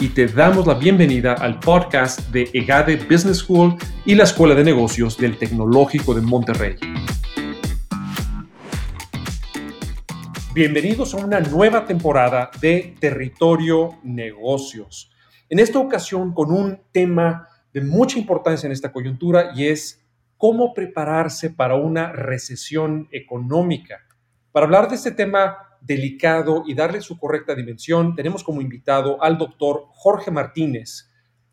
y te damos la bienvenida al podcast de EGADE Business School y la Escuela de Negocios del Tecnológico de Monterrey. Bienvenidos a una nueva temporada de Territorio Negocios. En esta ocasión con un tema de mucha importancia en esta coyuntura y es cómo prepararse para una recesión económica. Para hablar de este tema delicado y darle su correcta dimensión, tenemos como invitado al doctor Jorge Martínez,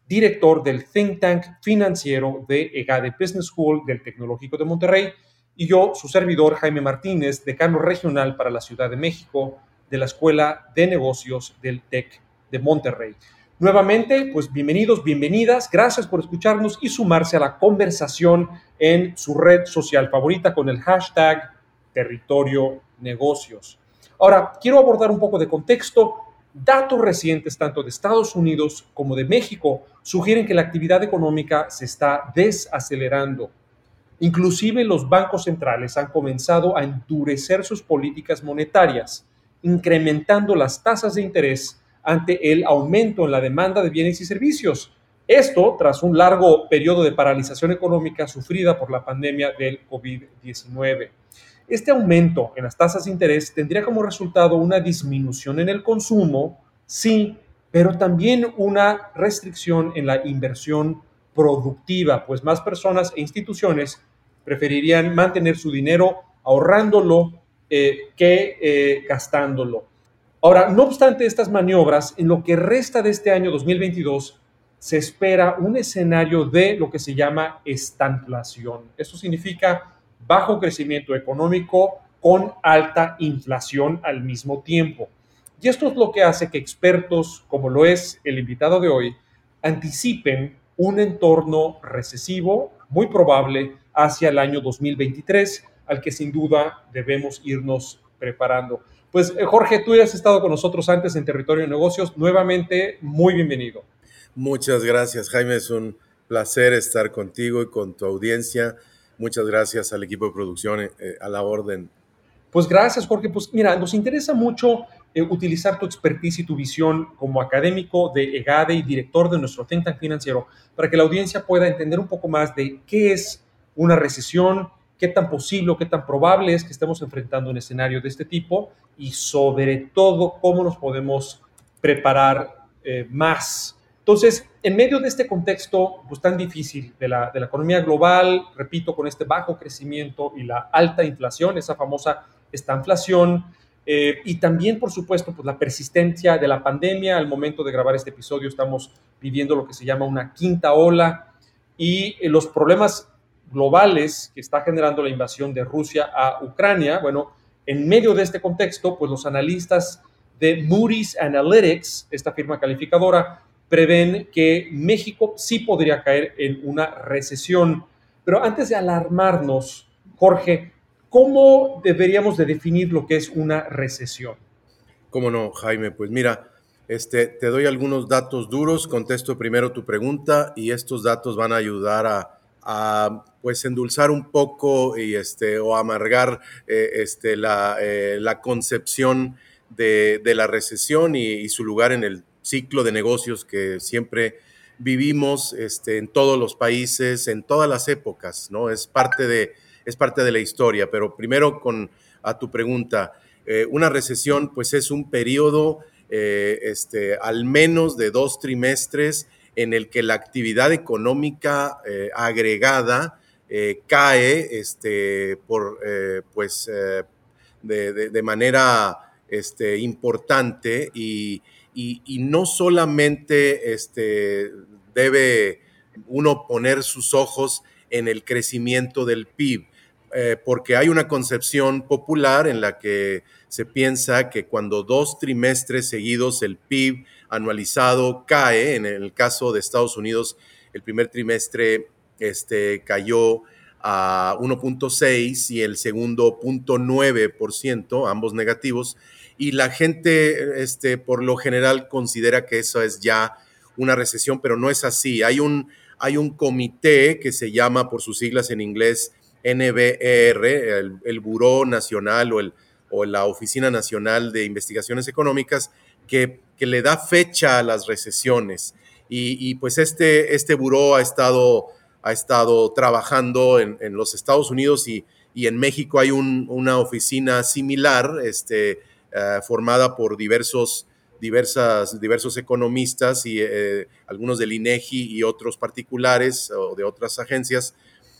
director del think tank financiero de EGADE Business School del Tecnológico de Monterrey, y yo, su servidor Jaime Martínez, decano regional para la Ciudad de México de la Escuela de Negocios del TEC de Monterrey. Nuevamente, pues bienvenidos, bienvenidas, gracias por escucharnos y sumarse a la conversación en su red social favorita con el hashtag Territorio Negocios. Ahora, quiero abordar un poco de contexto. Datos recientes tanto de Estados Unidos como de México sugieren que la actividad económica se está desacelerando. Inclusive los bancos centrales han comenzado a endurecer sus políticas monetarias, incrementando las tasas de interés ante el aumento en la demanda de bienes y servicios. Esto tras un largo periodo de paralización económica sufrida por la pandemia del COVID-19. Este aumento en las tasas de interés tendría como resultado una disminución en el consumo, sí, pero también una restricción en la inversión productiva, pues más personas e instituciones preferirían mantener su dinero ahorrándolo eh, que eh, gastándolo. Ahora, no obstante estas maniobras, en lo que resta de este año 2022, se espera un escenario de lo que se llama estanflación. Eso significa bajo crecimiento económico con alta inflación al mismo tiempo. Y esto es lo que hace que expertos, como lo es el invitado de hoy, anticipen un entorno recesivo muy probable hacia el año 2023, al que sin duda debemos irnos preparando. Pues eh, Jorge, tú ya has estado con nosotros antes en Territorio de Negocios. Nuevamente, muy bienvenido. Muchas gracias, Jaime. Es un placer estar contigo y con tu audiencia Muchas gracias al equipo de producción eh, eh, a la orden. Pues gracias, Jorge. Pues mira, nos interesa mucho eh, utilizar tu expertise y tu visión como académico de EGADE y director de nuestro think tank financiero para que la audiencia pueda entender un poco más de qué es una recesión, qué tan posible o qué tan probable es que estemos enfrentando un escenario de este tipo y sobre todo cómo nos podemos preparar más entonces, en medio de este contexto pues, tan difícil de la, de la economía global, repito, con este bajo crecimiento y la alta inflación, esa famosa estanflación, eh, y también, por supuesto, pues, la persistencia de la pandemia. Al momento de grabar este episodio estamos viviendo lo que se llama una quinta ola y eh, los problemas globales que está generando la invasión de Rusia a Ucrania. Bueno, en medio de este contexto, pues los analistas de Moody's Analytics, esta firma calificadora, prevén que México sí podría caer en una recesión. Pero antes de alarmarnos, Jorge, ¿cómo deberíamos de definir lo que es una recesión? ¿Cómo no, Jaime? Pues mira, este, te doy algunos datos duros, contesto primero tu pregunta y estos datos van a ayudar a, pues endulzar un poco y este, o amargar eh, este, la, eh, la, concepción de, de la recesión y, y, su lugar en el ciclo de negocios que siempre vivimos este, en todos los países, en todas las épocas, ¿no? Es parte de, es parte de la historia. Pero primero con a tu pregunta, eh, una recesión pues es un periodo eh, este, al menos de dos trimestres en el que la actividad económica eh, agregada cae este, por, pues, de, de, manera este, importante y, y, no solamente este, debe uno poner sus ojos en el crecimiento del PIB, eh, porque hay una concepción popular en la que se piensa que cuando dos trimestres seguidos el PIB anualizado cae, en el caso de Estados Unidos el primer trimestre este, cayó a 1.6 y el segundo 0.9%, ambos negativos, y la gente este, por lo general considera que eso es ya una recesión, pero no es así. Hay un, hay un comité que se llama por sus siglas en inglés NBER, el, el Buró Nacional o, el, o la Oficina Nacional de Investigaciones Económicas, que, que le da fecha a las recesiones. Y, y, pues este, este buró ha estado, ha estado trabajando en, en los Estados Unidos y, y en México hay un, una oficina similar, este, uh, formada por diversos, diversas, diversos economistas y eh, algunos del INEGI y otros particulares o de otras agencias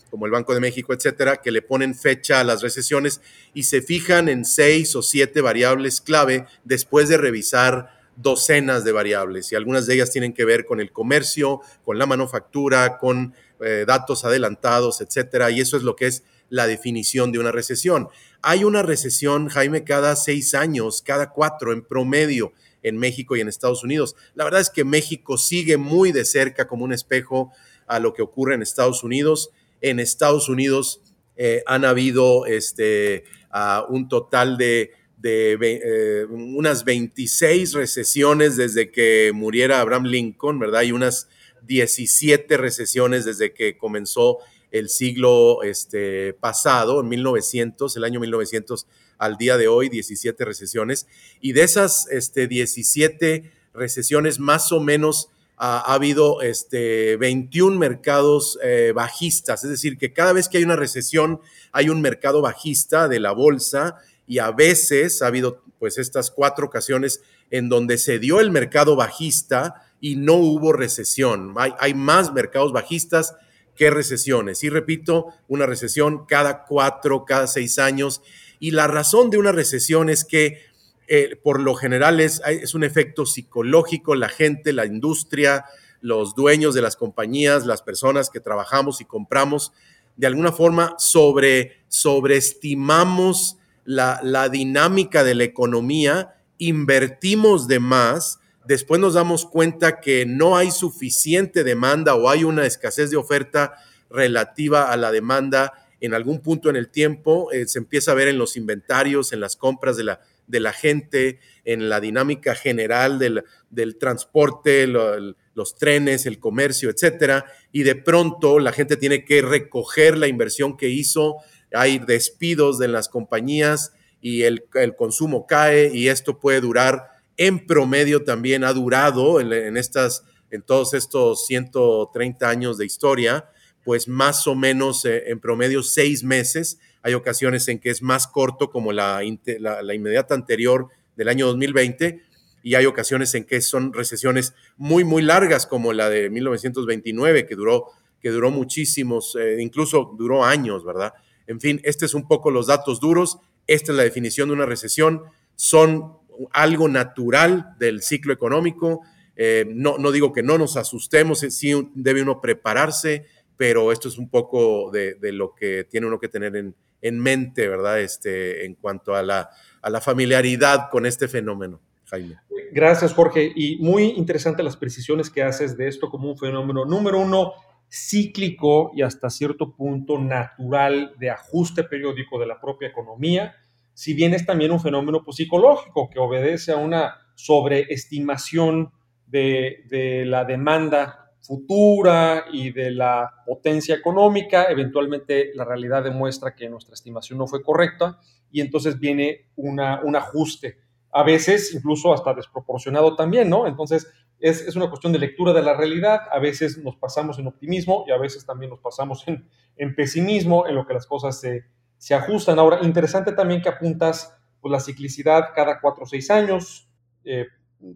como el Banco de México, etcétera, que le ponen fecha a las recesiones y se fijan en seis o siete variables clave después de revisar docenas de variables. Y algunas de ellas tienen que ver con el comercio, con la manufactura, con eh, datos adelantados, etcétera, y eso es lo que es la definición de una recesión. Hay una recesión, Jaime, cada seis años, cada cuatro en promedio en México y en Estados Unidos. La verdad es que México sigue muy de cerca como un espejo a lo que ocurre en Estados Unidos en Estados Unidos eh, han habido este, uh, un total de, de eh, unas 26 recesiones desde que muriera Abraham Lincoln, ¿verdad? Y unas 17 recesiones desde que comenzó el siglo este, pasado, en 1900, el año 1900 al día de hoy, 17 recesiones. Y de esas este, 17 recesiones, más o menos ha, habido este, 21 mercados eh, bajistas, es decir, que cada vez que hay una recesión hay un mercado bajista de la bolsa y a veces ha habido pues estas cuatro ocasiones en donde se dio el mercado bajista y no hubo recesión. Hay, hay más mercados bajistas que recesiones. Y repito, una recesión cada cuatro, cada seis años. Y la razón de una recesión es que eh, por lo general es, es, un efecto psicológico, la gente, la industria, los dueños de las compañías, las personas que trabajamos y compramos, de alguna forma sobre, sobreestimamos la, la dinámica de la economía, invertimos de más, después nos damos cuenta que no hay suficiente demanda o hay una escasez de oferta relativa a la demanda en algún punto en el tiempo, eh, se empieza a ver en los inventarios, en las compras de la, de la gente, en la dinámica general del, del transporte, lo, los trenes, el comercio, etcétera, y de pronto la gente tiene que recoger la inversión que hizo, hay despidos de las compañías y el, el consumo cae y esto puede durar en promedio también ha durado en, estas en todos estos 130 años de historia, pues más o menos eh, en promedio seis meses. Hay ocasiones en que es más corto, como la inmediata anterior del año 2020, y hay ocasiones en que son recesiones muy, muy largas, como la de 1929, que duró, que duró muchísimos, eh, incluso duró años, ¿verdad? En fin, este es un poco los datos duros, esta es la definición de una recesión, son algo natural del ciclo económico, eh, no, no digo que no nos asustemos, sí debe uno prepararse, pero esto es un poco de, de lo que tiene uno que tener en, en mente, ¿verdad? Este, en cuanto a la, a la familiaridad con este fenómeno, Jaime. Gracias, Jorge. Y muy interesante las precisiones que haces de esto como un fenómeno, número uno, cíclico y hasta cierto punto natural de ajuste periódico de la propia economía, si bien es también un fenómeno pues, psicológico que obedece a una sobreestimación de, de la demanda futura y de la potencia económica. Eventualmente la realidad demuestra que nuestra estimación no fue correcta y entonces viene una, un ajuste, a veces incluso hasta desproporcionado también, ¿no? Entonces es, es, una cuestión de lectura de la realidad, a veces nos pasamos en optimismo y a veces también nos pasamos en, en pesimismo, en lo que las cosas se, se ajustan. Ahora, interesante también que apuntas pues, la ciclicidad cada cuatro o seis años. Eh,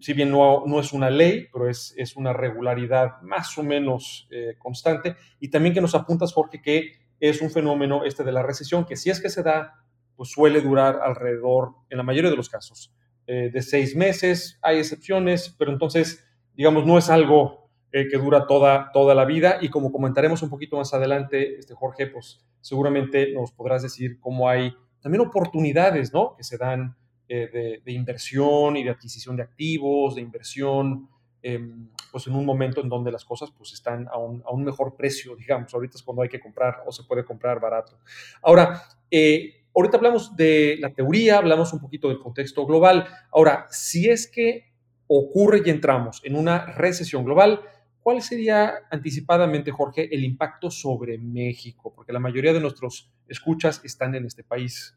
si bien no, no, es una ley, pero es, es una regularidad más o menos eh, constante. Y también que nos apuntas, Jorge, que es un fenómeno este de la recesión, que si es que se da, pues suele durar alrededor, en la mayoría de los casos, eh, de seis meses. Hay excepciones, pero entonces, digamos, no es algo eh, que dura toda, toda la vida. Y como comentaremos un poquito más adelante, este Jorge, pues seguramente nos podrás decir cómo hay también oportunidades, ¿no? Que se dan eh, de, de, inversión y de adquisición de activos, de inversión em, pues en un momento en donde las cosas pues están a un, a un, mejor precio, digamos. Ahorita es cuando hay que comprar o se puede comprar barato. Ahora, eh, ahorita hablamos de la teoría, hablamos un poquito del contexto global. Ahora, si es que ocurre y entramos en una recesión global, ¿cuál sería anticipadamente, Jorge, el impacto sobre México? Porque la mayoría de nuestros escuchas están en este país.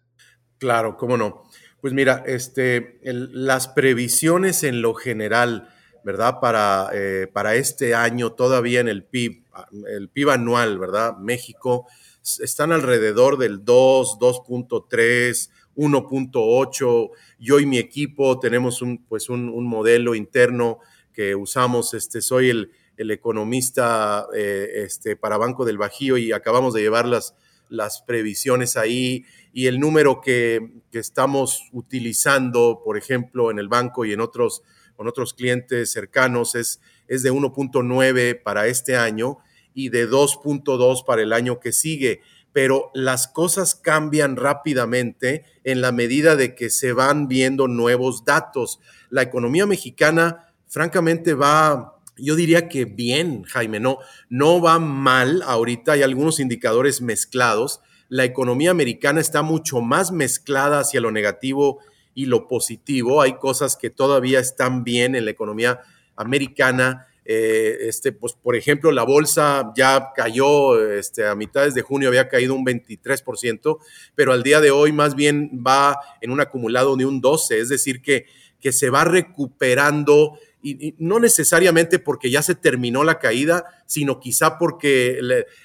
Claro, cómo no. Pues mira, este, las previsiones en lo general, ¿verdad? Para, eh, para este año, todavía en el PIB, el PIB anual, ¿verdad? México están alrededor del 2, 2.3, 1.8. Yo y mi equipo tenemos un, pues un, modelo interno que usamos. Este, soy el, el economista eh, este, para Banco del Bajío y acabamos de llevar las, las previsiones ahí y el número que, que, estamos utilizando, por ejemplo, en el banco y en otros, con otros clientes cercanos es, es de 1.9 para este año y de 2.2 para el año que sigue. Pero las cosas cambian rápidamente en la medida de que se van viendo nuevos datos. La economía mexicana, francamente, va yo diría que bien, Jaime, no, no va mal ahorita, hay algunos indicadores mezclados. La economía americana está mucho más mezclada hacia lo negativo y lo positivo. Hay cosas que todavía están bien en la economía americana. Eh, este, pues, por ejemplo, la bolsa ya cayó este, a mitades de junio, había caído un 23%, pero al día de hoy más bien va en un acumulado de un 12%, es decir, que, que se va recuperando y, no necesariamente porque ya se terminó la caída, sino quizá porque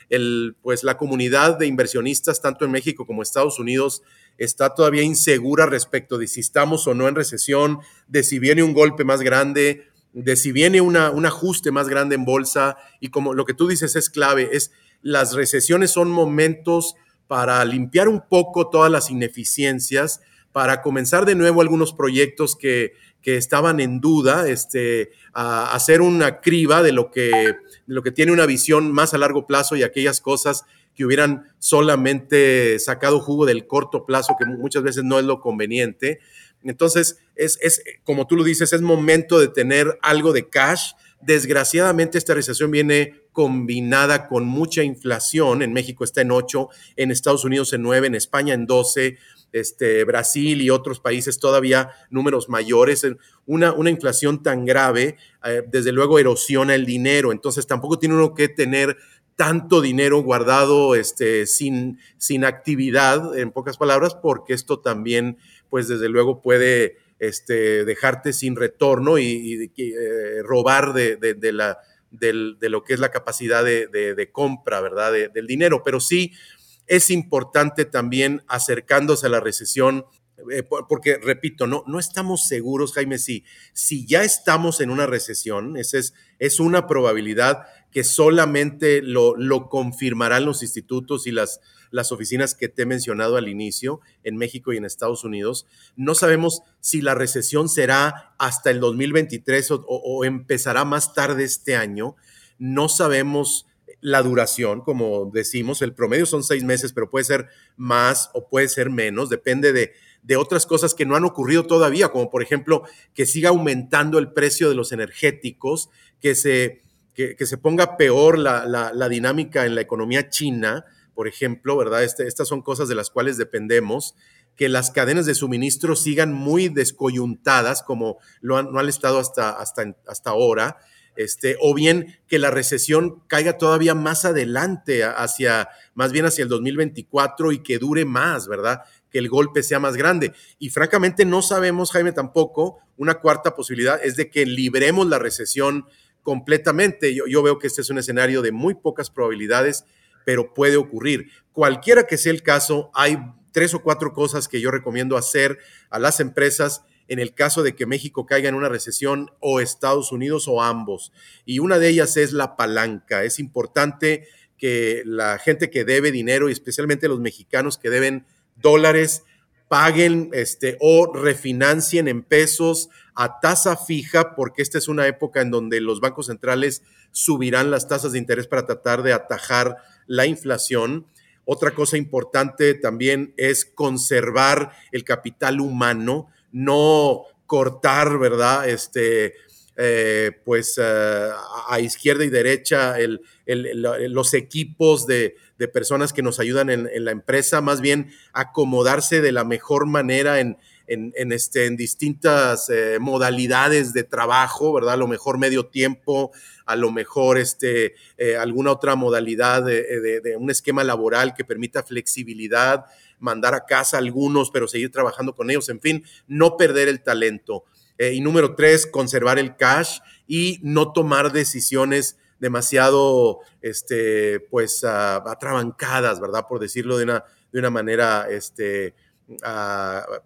el, pues la comunidad de inversionistas, tanto en México como Estados Unidos, está todavía insegura respecto de si estamos o no en recesión, de si viene un golpe más grande, de si viene una, un ajuste más grande en bolsa. Y como lo que tú dices es clave, es las recesiones son momentos para limpiar un poco todas las ineficiencias, para comenzar de nuevo algunos proyectos que que estaban en duda, este, a hacer una criba de lo, que, lo que tiene una visión más a largo plazo y aquellas cosas que hubieran solamente sacado jugo del corto plazo, que muchas veces no es lo conveniente. Entonces, es, es, como tú lo dices, es momento de tener algo de cash. Desgraciadamente, esta recesión viene combinada con mucha inflación. En México está en 8, en Estados Unidos en 9, en España en 12 este, Brasil y otros países todavía números mayores. Una, una inflación tan grave, eh, desde luego, erosiona el dinero. Entonces, tampoco tiene uno que tener tanto dinero guardado este, sin, sin actividad, en pocas palabras, porque esto también, pues, desde luego puede este, dejarte sin retorno y, eh, robar de, la, de, lo que es la capacidad de, compra, ¿verdad? del dinero. Pero sí, es importante también acercándose a la recesión, eh, porque repito, no, no estamos seguros, Jaime, si, si ya estamos en una recesión, esa es, es una probabilidad que solamente lo, lo confirmarán los institutos y las, las oficinas que te he mencionado al inicio en México y en Estados Unidos. No sabemos si la recesión será hasta el 2023 o, o empezará más tarde este año. No sabemos la duración, como decimos, el promedio son seis meses, pero puede ser más o puede ser menos, depende de, otras cosas que no han ocurrido todavía, como por ejemplo que siga aumentando el precio de los energéticos, que se, que, se ponga peor la, dinámica en la economía china, por ejemplo, ¿verdad? Este, estas son cosas de las cuales dependemos que las cadenas de suministro sigan muy descoyuntadas como lo han, han estado hasta, hasta, hasta ahora este, o bien que la recesión caiga todavía más adelante, hacia, más bien hacia el 2024 y que dure más, ¿verdad? Que el golpe sea más grande. Y francamente no sabemos, Jaime, tampoco, una cuarta posibilidad es de que libremos la recesión completamente. Yo, yo veo que este es un escenario de muy pocas probabilidades, pero puede ocurrir. Cualquiera que sea el caso, hay tres o cuatro cosas que yo recomiendo hacer a las empresas en el caso de que México caiga en una recesión o Estados Unidos o ambos. Y una de ellas es la palanca. Es importante que la gente que debe dinero y especialmente los mexicanos que deben dólares paguen este, o refinancien en pesos a tasa fija, porque esta es una época en donde los bancos centrales subirán las tasas de interés para tratar de atajar la inflación. Otra cosa importante también es conservar el capital humano no cortar, ¿verdad? Este, eh, pues a izquierda y derecha los equipos de, personas que nos ayudan en, la empresa, más bien acomodarse de la mejor manera en, en, este, en distintas eh, modalidades de trabajo, ¿verdad? A lo mejor medio tiempo, a lo mejor este, eh, alguna otra modalidad de, un esquema laboral que permita flexibilidad, mandar a casa a algunos, pero seguir trabajando con ellos, en fin, no perder el talento. Eh, y número tres, conservar el cash y no tomar decisiones demasiado, este, pues, uh, atrabancadas, ¿verdad? Por decirlo de una, de una manera, este,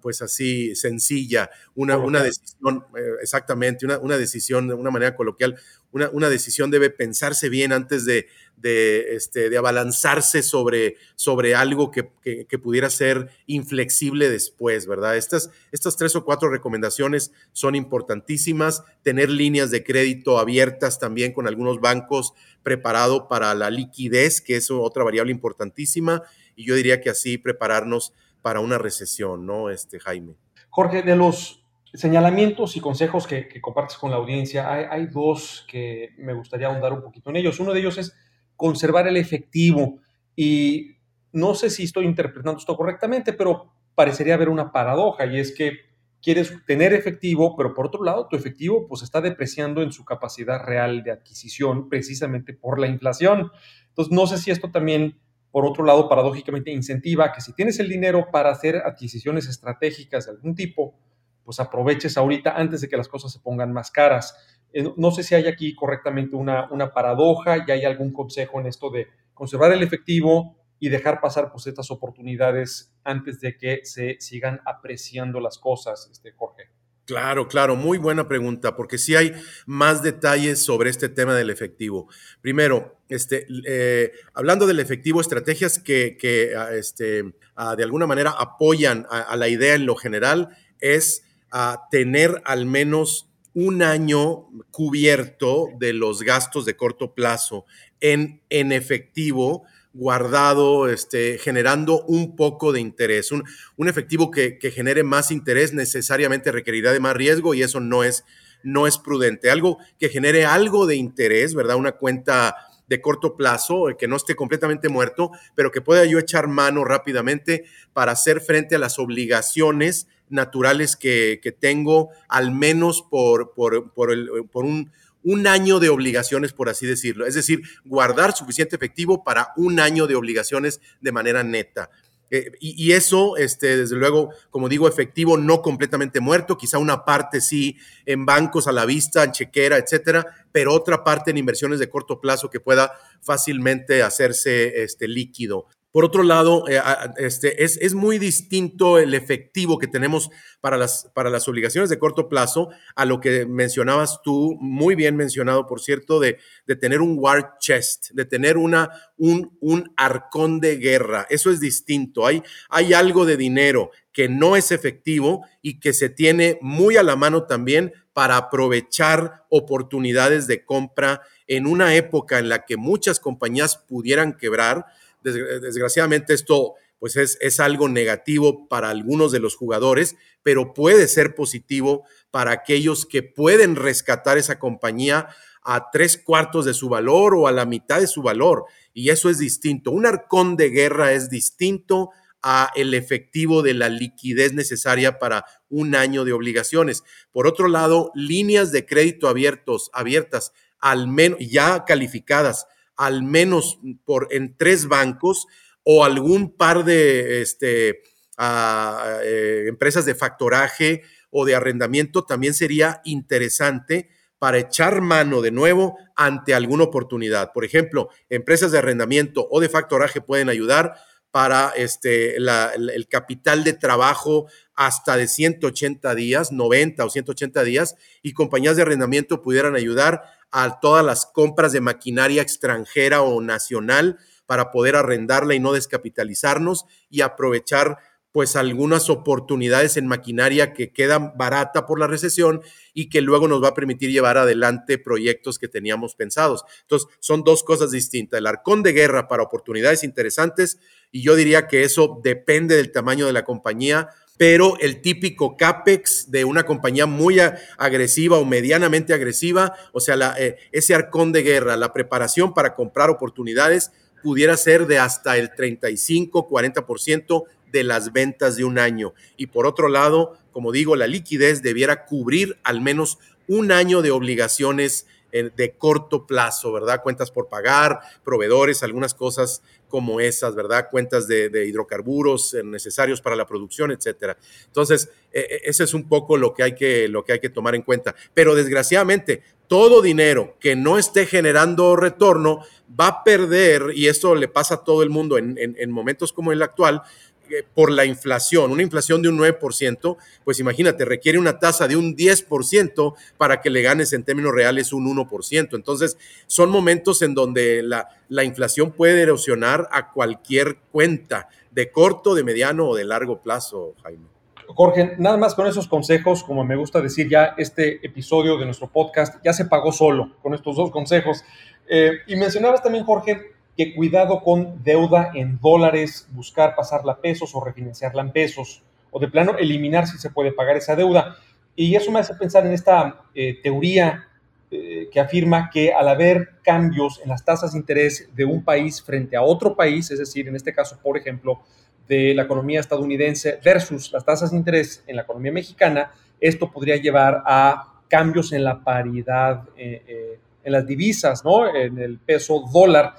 pues así sencilla, una, una decisión, eh, exactamente, una, una, decisión de una manera coloquial, una, una decisión debe pensarse bien antes de, de, este, de abalanzarse sobre, sobre algo que, que, pudiera ser inflexible después, ¿verdad? Estas, estas tres o cuatro recomendaciones son importantísimas, tener líneas de crédito abiertas también con algunos bancos preparado para la liquidez, que es otra variable importantísima, y yo diría que así prepararnos para una recesión, ¿no, este, Jaime? Jorge, de los señalamientos y consejos que, compartes con la audiencia, hay, dos que me gustaría ahondar un poquito en ellos. Uno de ellos es conservar el efectivo y no sé si estoy interpretando esto correctamente, pero parecería haber una paradoja y es que quieres tener efectivo, pero por otro lado, tu efectivo pues está depreciando en su capacidad real de adquisición precisamente por la inflación. Entonces, no sé si esto también por otro lado, paradójicamente incentiva que si tienes el dinero para hacer adquisiciones estratégicas de algún tipo, pues aproveches ahorita antes de que las cosas se pongan más caras. Eh, no sé si hay aquí correctamente una, una paradoja y hay algún consejo en esto de conservar el efectivo y dejar pasar pues estas oportunidades antes de que se sigan apreciando las cosas, este, Jorge. Claro, claro, muy buena pregunta, porque sí hay más detalles sobre este tema del efectivo. Primero, este, eh, hablando del efectivo, estrategias que, ah, este, ah, de alguna manera apoyan a, la idea en lo general es ah, tener al menos un año cubierto de los gastos de corto plazo en, en efectivo guardado, este, generando un poco de interés. Un, un efectivo que, que, genere más interés necesariamente requerirá de más riesgo y eso no es, no es prudente. Algo que genere algo de interés, ¿verdad? Una cuenta de corto plazo, que no esté completamente muerto, pero que pueda yo echar mano rápidamente para hacer frente a las obligaciones naturales que, que tengo, al menos por, por, por, el, por un un año de obligaciones, por así decirlo. Es decir, guardar suficiente efectivo para un año de obligaciones de manera neta. Eh, y, eso, este, desde luego, como digo, efectivo no completamente muerto, quizá una parte sí en bancos a la vista, en chequera, etcétera, pero otra parte en inversiones de corto plazo que pueda fácilmente hacerse este, líquido. Por otro lado, eh, este, es, es, muy distinto el efectivo que tenemos para las, para las obligaciones de corto plazo a lo que mencionabas tú, muy bien mencionado, por cierto, de, de tener un war chest, de tener una, un, un arcón de guerra. Eso es distinto. Hay, hay algo de dinero que no es efectivo y que se tiene muy a la mano también para aprovechar oportunidades de compra en una época en la que muchas compañías pudieran quebrar desgraciadamente esto pues es, es, algo negativo para algunos de los jugadores, pero puede ser positivo para aquellos que pueden rescatar esa compañía a tres cuartos de su valor o a la mitad de su valor. Y eso es distinto. Un arcón de guerra es distinto a el efectivo de la liquidez necesaria para un año de obligaciones. Por otro lado, líneas de crédito abiertos, abiertas, al menos ya calificadas al menos por, en tres bancos o algún par de este, eh, empresas de factoraje o de arrendamiento, también sería interesante para echar mano de nuevo ante alguna oportunidad. Por ejemplo, empresas de arrendamiento o de factoraje pueden ayudar para este, el capital de trabajo hasta de 180 días, 90 o 180 días, y compañías de arrendamiento pudieran ayudar a todas las compras de maquinaria extranjera o nacional para poder arrendarla y no descapitalizarnos y aprovechar pues algunas oportunidades en maquinaria que quedan barata por la recesión y que luego nos va a permitir llevar adelante proyectos que teníamos pensados. Entonces, son dos cosas distintas. El arcón de guerra para oportunidades interesantes y yo diría que eso depende del tamaño de la compañía, pero el típico CAPEX de una compañía muy agresiva o medianamente agresiva, o sea, eh, ese arcón de guerra, la preparación para comprar oportunidades, pudiera ser de hasta el 35, 40% de las ventas de un año. Y por otro lado, como digo, la liquidez debiera cubrir al menos un año de obligaciones de corto plazo, ¿verdad? Cuentas por pagar, proveedores, algunas cosas como esas, ¿verdad? Cuentas de, hidrocarburos eh, necesarios para la producción, etcétera. Entonces, e, e, ese es un poco lo que, hay que, lo que hay que tomar en cuenta. Pero desgraciadamente, todo dinero que no esté generando retorno va a perder, y esto le pasa a todo el mundo en momentos como el actual, por la inflación, una inflación de un 9%, pues imagínate, requiere una tasa de un 10% para que le ganes en términos reales un 1%. Entonces, son momentos en donde la, la inflación puede erosionar a cualquier cuenta, de corto, de mediano o de largo plazo, Jaime. Jorge, nada más con esos consejos, como me gusta decir ya, este episodio de nuestro podcast ya se pagó solo con estos dos consejos. Eh, y mencionabas también, Jorge, que cuidado con deuda en dólares, buscar pasarla a pesos o refinanciarla en pesos, o de plano eliminar si se puede pagar esa deuda. Y eso me hace pensar en esta eh, teoría eh, que afirma que al haber cambios en las tasas de interés de un país frente a otro país, es decir, en este caso, por ejemplo, de la economía estadounidense versus las tasas de interés en la economía mexicana, esto podría llevar a cambios en la paridad, eh, en las divisas, ¿no? En el peso dólar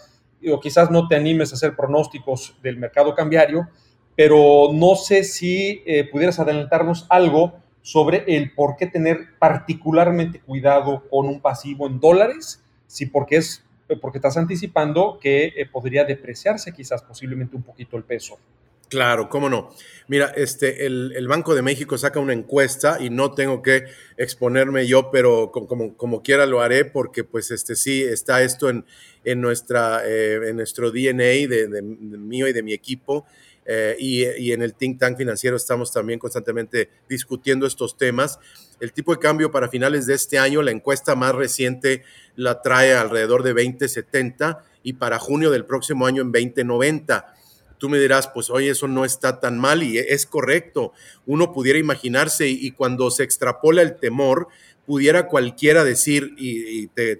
o quizás no te animes a hacer pronósticos del mercado cambiario, pero no sé si eh, pudieras adelantarnos algo sobre el por qué tener particularmente cuidado con un pasivo en dólares, si porque es porque estás anticipando que eh, podría depreciarse quizás posiblemente un poquito el peso. Claro, cómo no. Mira, este, el, Banco de México saca una encuesta y no tengo que exponerme yo, pero como, como, quiera lo haré porque pues este sí está esto en, en, nuestra, eh, en nuestro DNA de, mío y de mi equipo. Eh, y, y, en el think tank financiero estamos también constantemente discutiendo estos temas. El tipo de cambio para finales de este año, la encuesta más reciente la trae alrededor de 2070 y para junio del próximo año en 2090 tú me dirás, pues oye, eso no está tan mal y es correcto. Uno pudiera imaginarse y, cuando se extrapola el temor, pudiera cualquiera decir, y, te,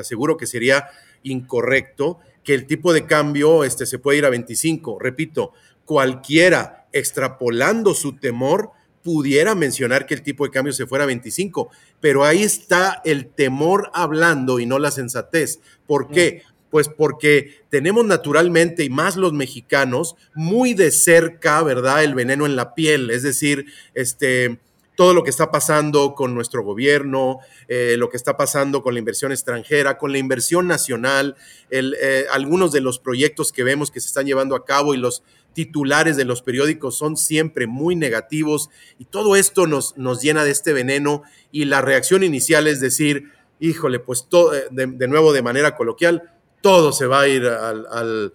aseguro que sería incorrecto, que el tipo de cambio este, se puede ir a 25. Repito, cualquiera extrapolando su temor pudiera mencionar que el tipo de cambio se fuera a 25, pero ahí está el temor hablando y no la sensatez. ¿Por qué? Pues porque tenemos naturalmente, y más los mexicanos, muy de cerca, ¿verdad? El veneno en la piel, es decir, este, todo lo que está pasando con nuestro gobierno, eh, lo que está pasando con la inversión extranjera, con la inversión nacional, eh, algunos de los proyectos que vemos que se están llevando a cabo y los titulares de los periódicos son siempre muy negativos y todo esto nos, nos llena de este veneno y la reacción inicial es decir, híjole, pues todo, de, de nuevo de manera coloquial, todo se va a ir al,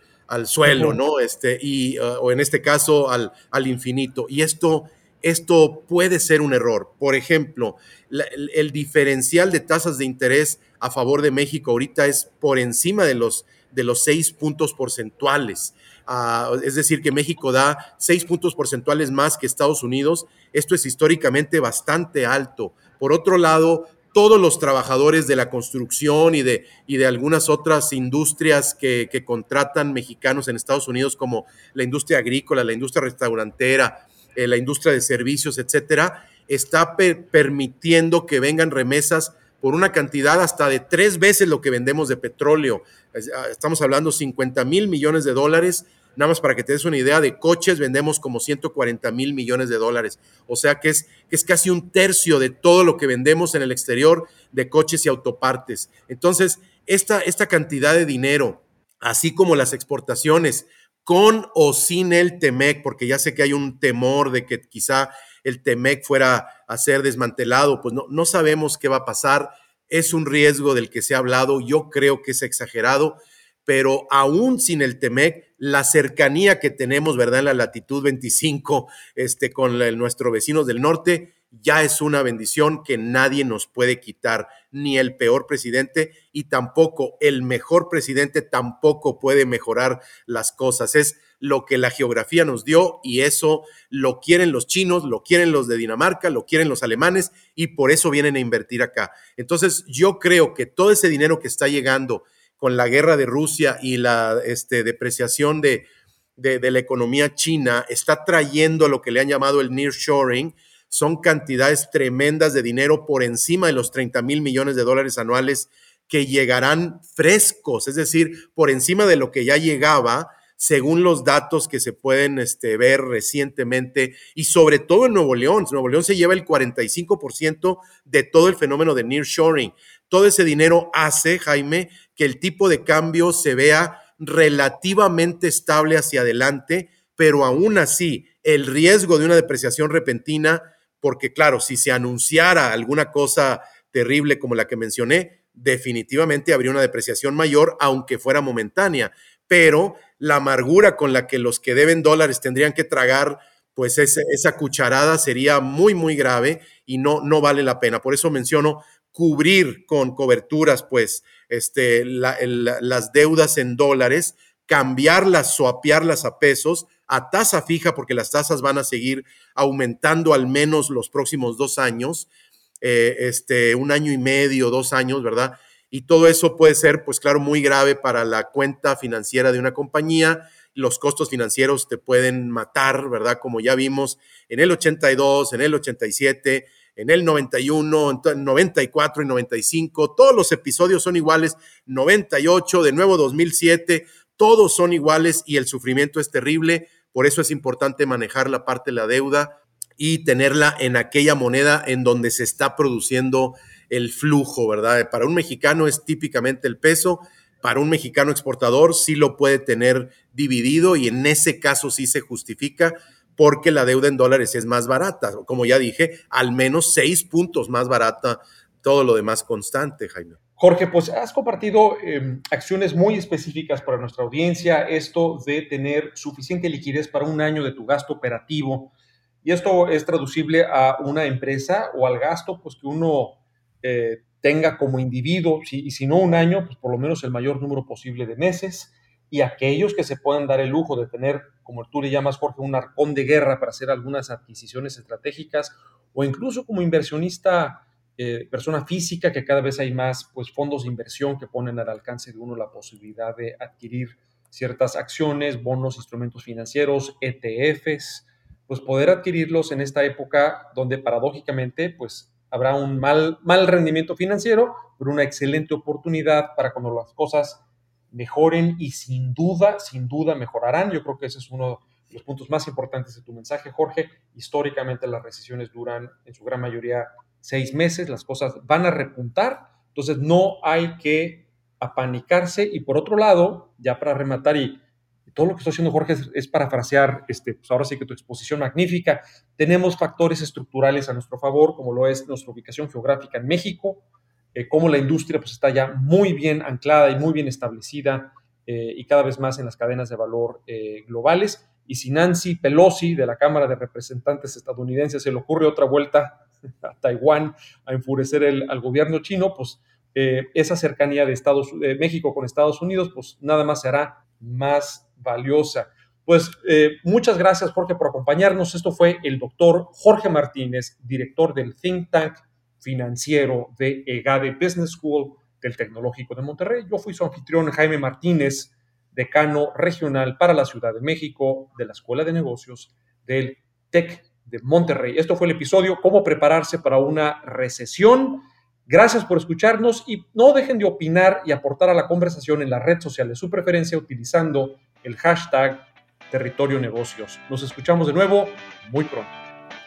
suelo, ¿no? Este, y, uh, o en este caso al, al infinito. Y esto, esto puede ser un error. Por ejemplo, el, diferencial de tasas de interés a favor de México ahorita es por encima de los, de los seis puntos porcentuales. Ah, es decir, que México da seis puntos porcentuales más que Estados Unidos. Esto es históricamente bastante alto. Por otro lado, todos los trabajadores de la construcción y de, y de algunas otras industrias que, contratan mexicanos en Estados Unidos, como la industria agrícola, la industria restaurantera, eh, la industria de servicios, etcétera, está permitiendo que vengan remesas por una cantidad hasta de tres veces lo que vendemos de petróleo. Ah, estamos hablando 50 mil millones de dólares Nada más para que te des una idea, de coches vendemos como 140 mil millones de dólares. O sea que es, que es casi un tercio de todo lo que vendemos en el exterior de coches y autopartes. Entonces, esta, esta cantidad de dinero, así como las exportaciones, con o sin el TEMEC, porque ya sé que hay un temor de que quizá el TEMEC fuera a ser desmantelado, pues no, no sabemos qué va a pasar. Es un riesgo del que se ha hablado, yo creo que es exagerado, pero aún sin el TEMEC, la cercanía que tenemos, ¿verdad? En la latitud 25, este, con nuestros vecinos del norte, ya es una bendición que nadie nos puede quitar, ni el peor presidente y tampoco el mejor presidente tampoco puede mejorar las cosas. Es lo que la geografía nos dio y eso lo quieren los chinos, lo quieren los de Dinamarca, lo quieren los alemanes y por eso vienen a invertir acá. Entonces yo creo que todo ese dinero que está llegando con la guerra de Rusia y la este, depreciación de, la economía china está trayendo lo que le han llamado el nearshoring, son cantidades tremendas de dinero por encima de los 30 mil millones de dólares anuales que llegarán frescos, es decir, por encima de lo que ya llegaba, según los datos que se pueden este, ver recientemente, y sobre todo en Nuevo León. Nuevo León se lleva el 45% de todo el fenómeno de nearshoring. Todo ese dinero hace, Jaime, que el tipo de cambio se vea relativamente estable hacia adelante, pero aún así el riesgo de una depreciación repentina porque claro, si se anunciara alguna cosa terrible como la que mencioné, definitivamente habría una depreciación mayor, aunque fuera momentánea, pero la amargura con la que los que deben dólares tendrían que tragar, pues esa cucharada sería muy, muy grave y no, no vale la pena. Por eso menciono cubrir con coberturas, pues, este, las deudas en dólares, cambiarlas, suapiarlas a pesos, a tasa fija, porque las tasas van a seguir aumentando al menos los próximos dos años, eh, este, un año y medio, dos años, ¿verdad? Y todo eso puede ser, pues claro, muy grave para la cuenta financiera de una compañía. Los costos financieros te pueden matar, ¿verdad? Como ya vimos en el 82, en el 87, en el 91, en 94 y 95. Todos los episodios son iguales. 98, de nuevo 2007 todos son iguales y el sufrimiento es terrible, por eso es importante manejar la parte de la deuda y tenerla en aquella moneda en donde se está produciendo el flujo, ¿verdad? Para un mexicano es típicamente el peso, para un mexicano exportador sí lo puede tener dividido y en ese caso sí se justifica porque la deuda en dólares es más barata, como ya dije, al menos seis puntos más barata, todo lo demás constante, Jaime. Jorge, pues has compartido em, acciones muy específicas para nuestra audiencia, esto de tener suficiente liquidez para un año de tu gasto operativo. Y esto es traducible a una empresa o al gasto pues, que uno eh, tenga como individuo, y si no un año, pues por lo menos el mayor número posible de meses. Y aquellos que se puedan dar el lujo de tener, como tú le llamas, Jorge, un arcón de guerra para hacer algunas adquisiciones estratégicas o incluso como inversionista eh, persona física, que cada vez hay más pues, fondos de inversión que ponen al alcance de uno la posibilidad de adquirir ciertas acciones, bonos, instrumentos financieros, ETFs, pues poder adquirirlos en esta época donde paradójicamente pues habrá un mal, mal rendimiento financiero, pero una excelente oportunidad para cuando las cosas mejoren y sin duda, sin duda mejorarán. Yo creo que ese es uno de los puntos más importantes de tu mensaje, Jorge. Históricamente las recesiones duran en su gran mayoría seis meses, las cosas van a repuntar, entonces no hay que apanicarse y por otro lado, ya para rematar y, todo lo que está haciendo Jorge es, parafrasear, este, pues ahora sí que tu exposición magnífica, tenemos factores estructurales a nuestro favor, como lo es nuestra ubicación geográfica en México, eh, como la industria pues está ya muy bien anclada y muy bien establecida eh, y cada vez más en las cadenas de valor eh, globales. Y si Nancy Pelosi de la Cámara de Representantes estadounidense se le ocurre otra vuelta a Taiwán a enfurecer al gobierno chino, pues eh, esa cercanía de, Estados, México con Estados Unidos, pues nada más será más valiosa. Pues muchas gracias, Jorge, por acompañarnos. Esto fue el doctor Jorge Martínez, director del think tank financiero de EGADE Business School del Tecnológico de Monterrey. Yo fui su anfitrión, Jaime Martínez, decano regional para la Ciudad de México de la Escuela de Negocios del TEC de Monterrey. Esto fue el episodio Cómo prepararse para una recesión. Gracias por escucharnos y no dejen de opinar y aportar a la conversación en la red social de su preferencia utilizando el hashtag Territorio Negocios. Nos escuchamos de nuevo muy pronto.